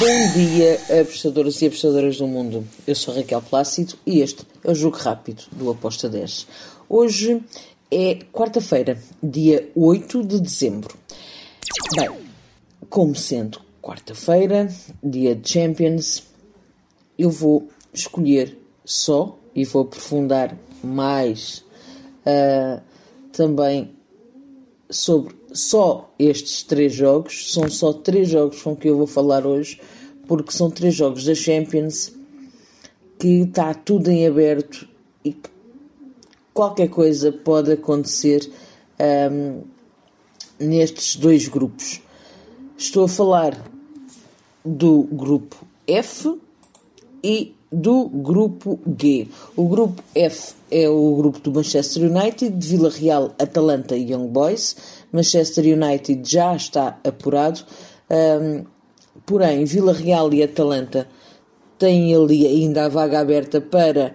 Bom dia, apostadoras e apostadoras do mundo. Eu sou Raquel Plácido e este é o Jogo Rápido do Aposta 10. Hoje é quarta-feira, dia 8 de dezembro. Bem, como sendo quarta-feira, dia de Champions, eu vou escolher só e vou aprofundar mais uh, também sobre só estes três jogos. São só três jogos com que eu vou falar hoje, porque são três jogos da Champions que está tudo em aberto e que qualquer coisa pode acontecer um, nestes dois grupos. Estou a falar do grupo F e do grupo G. O grupo F é o grupo do Manchester United, Vila Real, Atalanta e Young Boys. Manchester United já está apurado, um, porém Vila Real e Atalanta têm ali ainda a vaga aberta para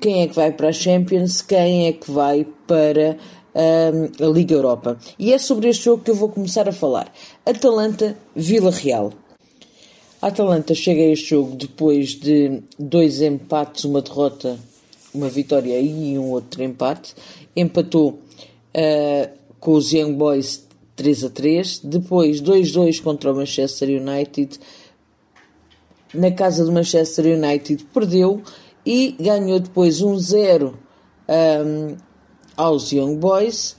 quem é que vai para a Champions, quem é que vai para um, a Liga Europa. E é sobre este jogo que eu vou começar a falar. Atalanta-Vila Real. A Atalanta chega a este jogo depois de dois empates, uma derrota, uma vitória e um outro empate. Empatou uh, com os Young Boys 3 a 3, depois 2-2 contra o Manchester United. Na casa do Manchester United perdeu e ganhou depois 1-0 um, aos Young Boys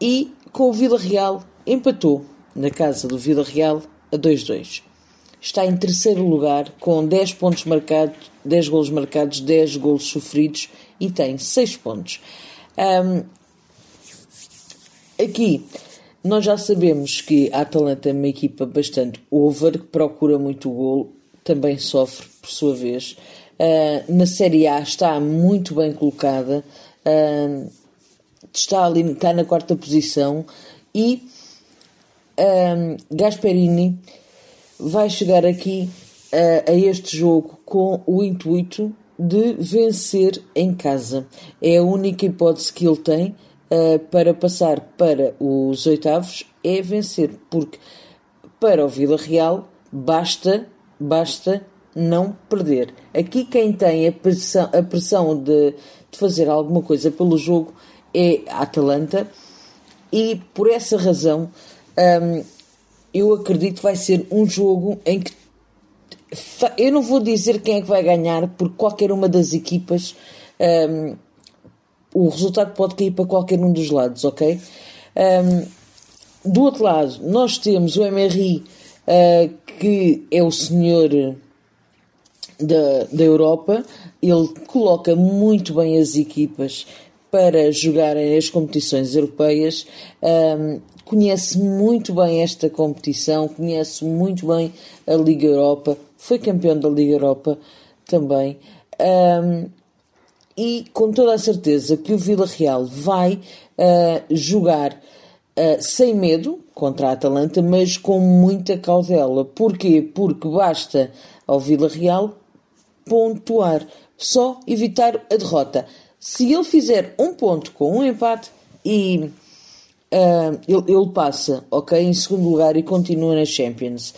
e com o Vila Real empatou na casa do Vila Real a 2-2. Está em terceiro lugar com 10 pontos marcados, 10 golos marcados, 10 golos sofridos e tem 6 pontos. Um, aqui nós já sabemos que a Atalanta é uma equipa bastante over, que procura muito golo, também sofre por sua vez. Uh, na Série A está muito bem colocada, uh, está ali, está na quarta posição e um, Gasperini vai chegar aqui uh, a este jogo com o intuito de vencer em casa. É a única hipótese que ele tem uh, para passar para os oitavos é vencer, porque para o Vila Real basta, basta não perder. Aqui quem tem a pressão, a pressão de, de fazer alguma coisa pelo jogo é a Atalanta e por essa razão um, eu acredito que vai ser um jogo em que eu não vou dizer quem é que vai ganhar, porque qualquer uma das equipas um, o resultado pode cair para qualquer um dos lados, ok? Um, do outro lado, nós temos o MRI, uh, que é o senhor da, da Europa, ele coloca muito bem as equipas para jogarem as competições europeias. Um, conhece muito bem esta competição, conhece muito bem a Liga Europa, foi campeão da Liga Europa também. Um, e com toda a certeza que o Vila Real vai uh, jogar uh, sem medo contra a Atalanta, mas com muita cautela. Porquê? Porque basta ao Vila Real pontuar, só evitar a derrota. Se ele fizer um ponto com um empate e uh, ele, ele, passa, ok, em segundo lugar e continua na Champions.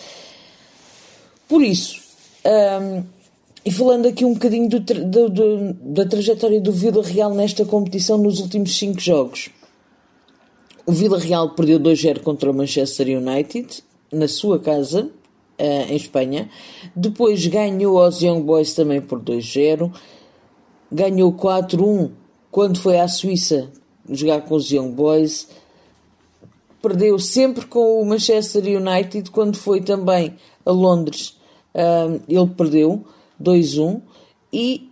Por isso, um, e falando aqui um bocadinho do, do, do, da trajetória do Vila Real nesta competição nos últimos 5 jogos. O Vila Real perdeu 2-0 contra o Manchester United, na sua casa, uh, em Espanha. Depois ganhou aos Young Boys também por 2-0. Ganhou 4-1 quando foi à Suíça jogar com os Young Boys perdeu sempre com o Manchester United, quando foi também a Londres, um, ele perdeu 2-1 e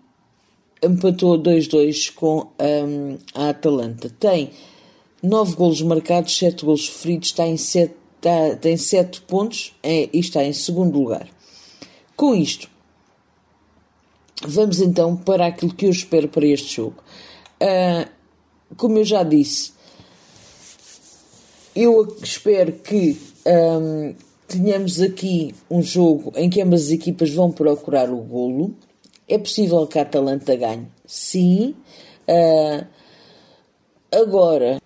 empatou 2-2 com um, a Atalanta. Tem 9 golos marcados, 7 golos sofridos, está em 7, está, tem 7 pontos é, e está em segundo lugar. Com isto, vamos então para aquilo que eu espero para este jogo. Uh, como eu já disse, eu espero que um, tenhamos aqui um jogo em que ambas as equipas vão procurar o golo. É possível que a Atalanta ganhe? Sim. Uh, agora,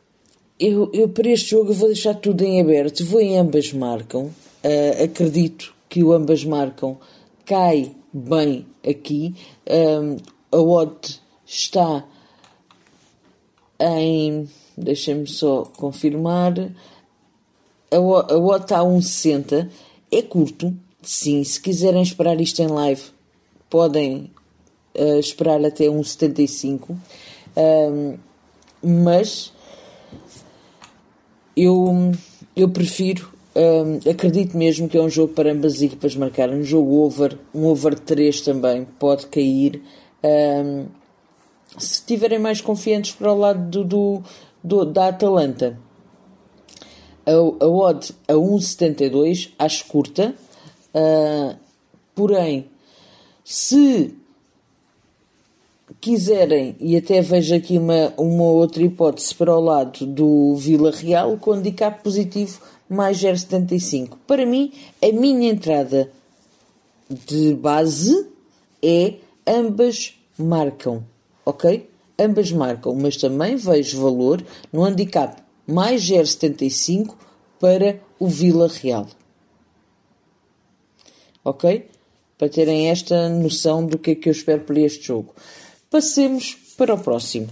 eu, eu para este jogo vou deixar tudo em aberto. Vou em ambas marcam. uh, acredito que o ambas marcam cai bem aqui. Um, a odd está em. Deixem-me só confirmar. A, a odd está a 1,60. É curto, sim. Se quiserem esperar isto em live, podem uh, esperar até 1,75. Um, mas eu, eu prefiro, um, acredito mesmo que é um jogo para ambas as equipas marcarem. Um jogo over, um over 3 também pode cair. Um, se estiverem mais confiantes para o lado do, do, do da Atalanta, a, a odd a 1,72 acho curta, uh, porém, se quiserem, e até vejo aqui uma, uma outra hipótese para o lado do Vila Real, com handicap positivo mais 0,75. Para mim, a minha entrada de base é ambas marcam, ok? Ambas marcam, mas também vejo valor no handicap mais 0,75 para o Vila Real. Ok? Para terem esta noção do que é que eu espero para este jogo. Passemos para o próximo.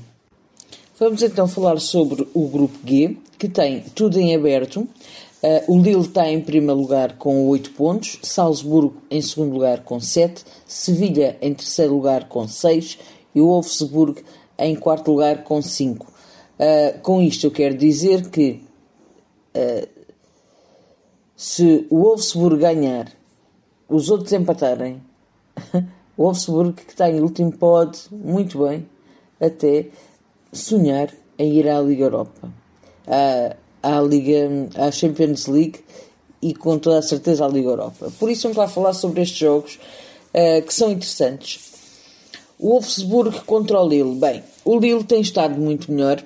Vamos então falar sobre o grupo G, que tem tudo em aberto. Uh, o Lille está em primeiro lugar com 8 pontos, Salzburgo em segundo lugar com 7, Sevilha em terceiro lugar com 6 e o Wolfsburg em quarto lugar com 5. Uh, com isto eu quero dizer que uh, se o Wolfsburg ganhar, os outros empatarem, O Wolfsburg, que está em último, pode, muito bem, até sonhar em ir à Liga Europa, à, à, Liga, à Champions League e com toda a certeza à Liga Europa. Por isso vamos lá falar sobre estes jogos uh, que são interessantes. O Wolfsburg contra o Lille. Bem, o Lille tem estado muito melhor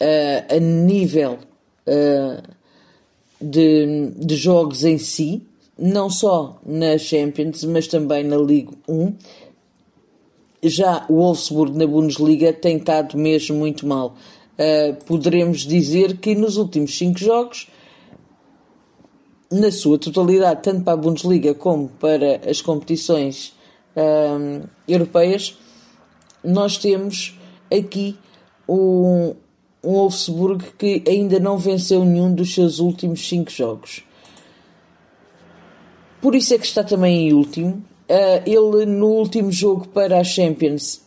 uh, a nível uh, de, de jogos em si, não só na Champions, mas também na Liga 1. Já o Wolfsburg na Bundesliga tem estado mesmo muito mal. Uh, poderemos dizer que nos últimos 5 jogos, na sua totalidade, tanto para a Bundesliga como para as competições europeias, nós temos aqui um, um Wolfsburg que ainda não venceu nenhum dos seus últimos 5 jogos. Por isso é que está também em último. Uh, ele, no último jogo para a Champions,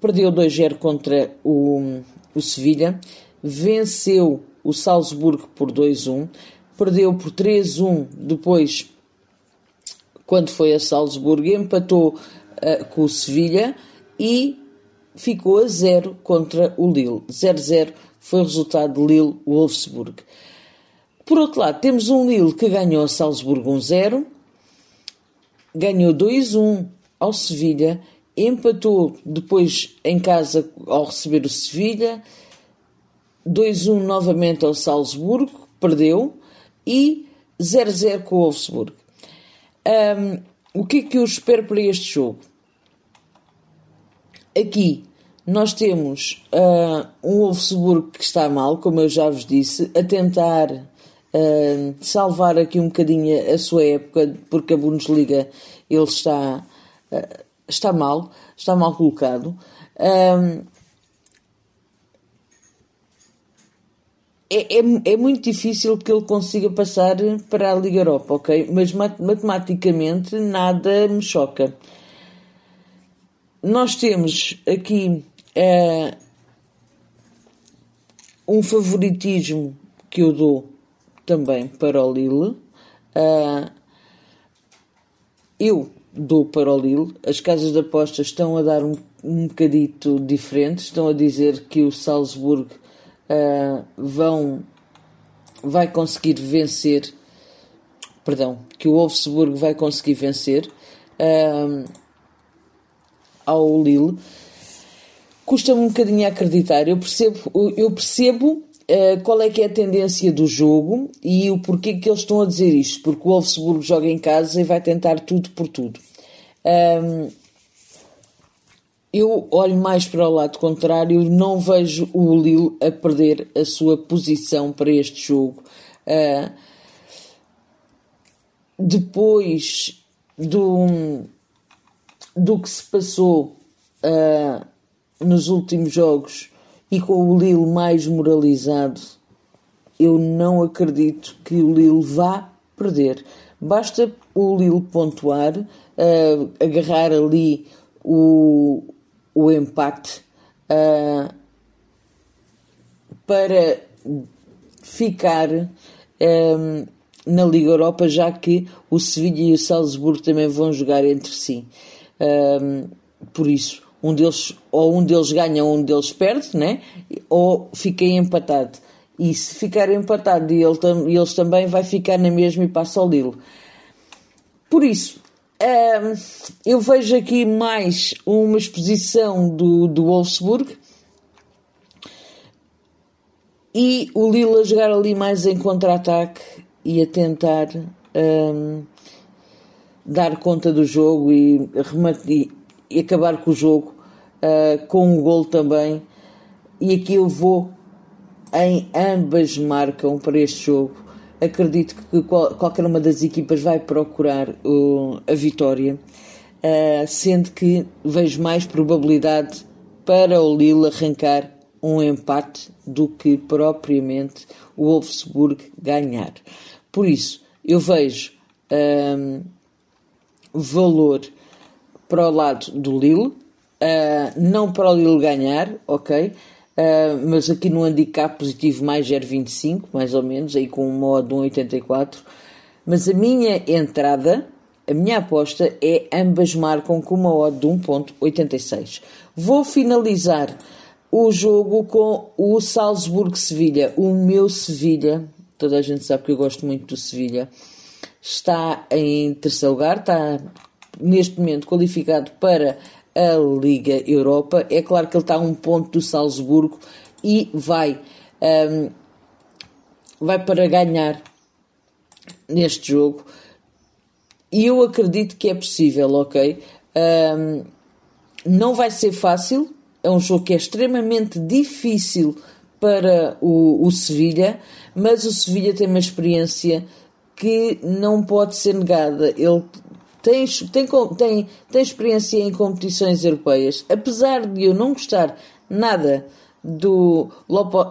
perdeu 2-0 contra o, o Sevilha, venceu o Salzburgo por 2-1, perdeu por 3-1 depois, quando foi a Salzburgo, empatou uh, com o Sevilha e ficou a 0 contra o Lille. 0-0 foi o resultado de Lille-Wolfsburg. Por outro lado, temos um Lille que ganhou a Salzburgo 1-0, ganhou 2-1 ao Sevilha, empatou depois em casa ao receber o Sevilha, 2-1 novamente ao Salzburgo, perdeu, e 0-0 com o Wolfsburg. Um, o que é que eu espero para este jogo? Aqui nós temos uh, um Wolfsburg que está mal, como eu já vos disse, a tentar uh, salvar aqui um bocadinho a sua época, porque a Bundesliga ele está, uh, está mal, está mal colocado. É, é, é, muito difícil que ele consiga passar para a Liga Europa, ok? Mas matematicamente nada me choca. Nós temos aqui uh, um favoritismo que eu dou também para o Lille. Uh, eu dou para o Lille. As casas de apostas estão a dar um, um bocadito diferente. Estão a dizer que o Salzburg uh, vão, vai conseguir vencer. Perdão, que o Wolfsburg vai conseguir vencer uh, ao Lille. Custa-me um bocadinho a acreditar. Eu percebo, eu percebo uh, qual é que é a tendência do jogo e o porquê que eles estão a dizer isto. Porque o Wolfsburg joga em casa e vai tentar tudo por tudo. Um, eu olho mais para o lado contrário, não vejo o Lille a perder a sua posição para este jogo. Uh, depois do, do que se passou uh, nos últimos jogos e com o Lille mais moralizado, eu não acredito que o Lille vá perder. Basta o Lille pontuar, uh, agarrar ali o, o empate uh, para ficar um, na Liga Europa, já que o Sevilha e o Salzburgo também vão jogar entre si. Um, por isso, um deles, ou um deles ganha ou um deles perde, né? ou fica empatado. E se ficar empatado e ele, eles também, vai ficar na mesma e passa ao Lille. Por isso, um, eu vejo aqui mais uma exposição do, do Wolfsburg e o Lille a jogar ali mais em contra-ataque e a tentar um, dar conta do jogo e, e, e acabar com o jogo uh, com um gol também. E aqui eu vou em ambas marcam para este jogo. Acredito que qual, qualquer uma das equipas vai procurar uh, a vitória, uh, sendo que vejo mais probabilidade para o Lille arrancar um empate do que propriamente o Wolfsburg ganhar. Por isso, eu vejo um, valor para o lado do Lille, uh, não para o Lille ganhar, ok? Uh, mas aqui no handicap positivo mais 0,25, mais ou menos, aí com um modo 1,84. Mas a minha entrada, a minha aposta é ambas marcam com uma odd de 1,86. Vou finalizar o jogo com o Salzburgo-Sevilha. O meu Sevilha, toda a gente sabe que eu gosto muito do Sevilha, está em terceiro lugar, está neste momento qualificado para a Liga Europa. É claro que ele está a um ponto do Salzburgo e vai, um, vai para ganhar neste jogo. E eu acredito que é possível, ok? Um, não vai ser fácil, é um jogo que é extremamente difícil para o, o Sevilha, mas o Sevilha tem uma experiência que não pode ser negada. Ele tem, tem, tem, tem experiência em competições europeias. Apesar de eu não gostar nada do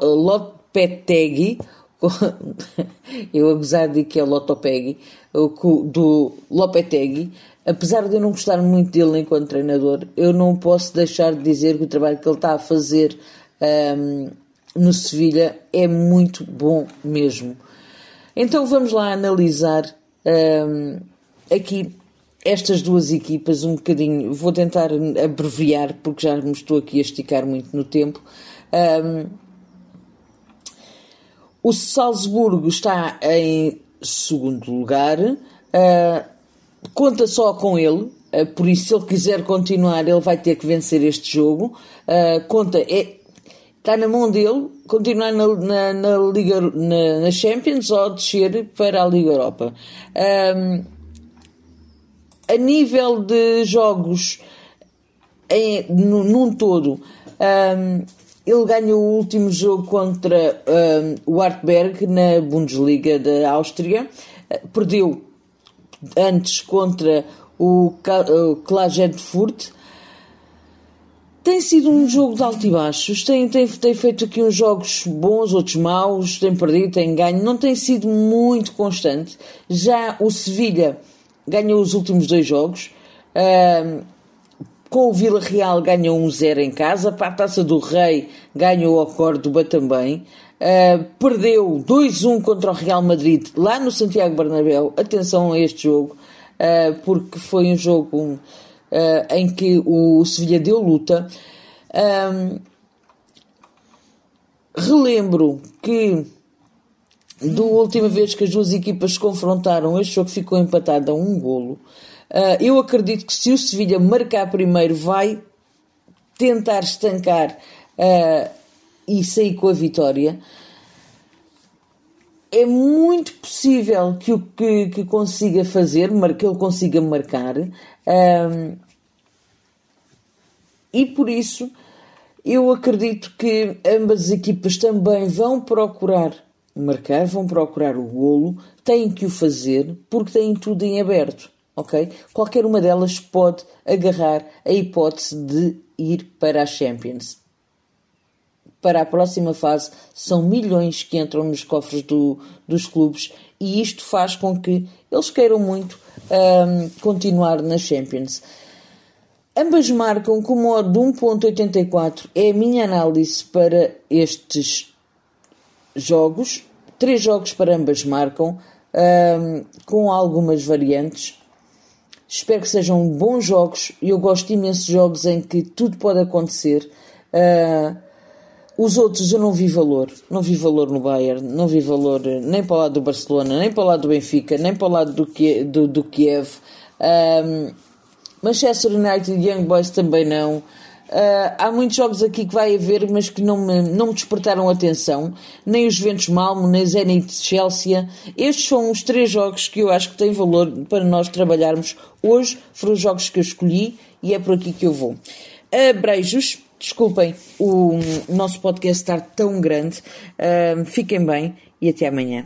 Lopetegui, eu a gozar de que é Lotopegui, do Lopetegui, apesar de eu não gostar muito dele enquanto treinador, eu não posso deixar de dizer que o trabalho que ele está a fazer um, no Sevilha é muito bom mesmo. Então vamos lá analisar um, aqui estas duas equipas um bocadinho. Vou tentar abreviar porque já me estou aqui a esticar muito no tempo. Um, o Salzburgo está em segundo lugar. Uh, conta só com ele, uh, por isso, se ele quiser continuar, ele vai ter que vencer este jogo. Uh, conta, é, está na mão dele continuar na, na, na Liga, na, na, Champions ou descer para a Liga Europa. Um, a nível de jogos em, num todo, um, ele ganhou o último jogo contra um, o Artberg na Bundesliga da Áustria, perdeu antes contra o, Klagenfurt. Tem sido um jogo de alto e baixos, tem, tem, tem feito aqui uns jogos bons, outros maus, tem perdido, tem ganho, não tem sido muito constante. Já o Sevilha ganhou os últimos dois jogos, uh, com o Vila Real ganhou 1-0 em casa, para a Taça do Rei ganhou o Córdoba também. Uh, perdeu 2-1 contra o Real Madrid lá no Santiago Bernabéu. Atenção a este jogo, uh, porque foi um jogo uh, em que o Sevilha deu luta. Um, relembro que da última vez que as duas equipas se confrontaram, este jogo ficou empatado a um golo. eu acredito que se o Sevilha marcar primeiro, vai tentar estancar e sair com a vitória, é muito possível que o que, que consiga fazer, que ele consiga marcar, um, e por isso eu acredito que ambas as equipas também vão procurar marcar, vão procurar o golo, têm que o fazer porque têm tudo em aberto, ok? Qualquer uma delas pode agarrar a hipótese de ir para a Champions. Para a próxima fase, são milhões que entram nos cofres do, dos clubes e isto faz com que eles queiram muito um, continuar na Champions. Ambas marcam com modo de 1.84. É a minha análise para estes jogos. Três jogos para ambas marcam, um, com algumas variantes. Espero que sejam bons jogos. Eu gosto imenso de jogos em que tudo pode acontecer. Uh, os outros eu não vi valor. Não vi valor no Bayern, não vi valor nem para o lado do Barcelona, nem para o lado do Benfica, nem para o lado do, do, do Kiev. Um, Manchester United e Young Boys também não. Uh, há muitos jogos aqui que vai haver, mas que não me, não me despertaram atenção. Nem os Juventus Malmo, nem Zenit Chelsea. Estes são os três jogos que eu acho que têm valor para nós trabalharmos hoje. Foram os jogos que eu escolhi e é por aqui que eu vou. Uh, beijos. Desculpem o nosso podcast estar tão grande. Uh, fiquem bem e até amanhã.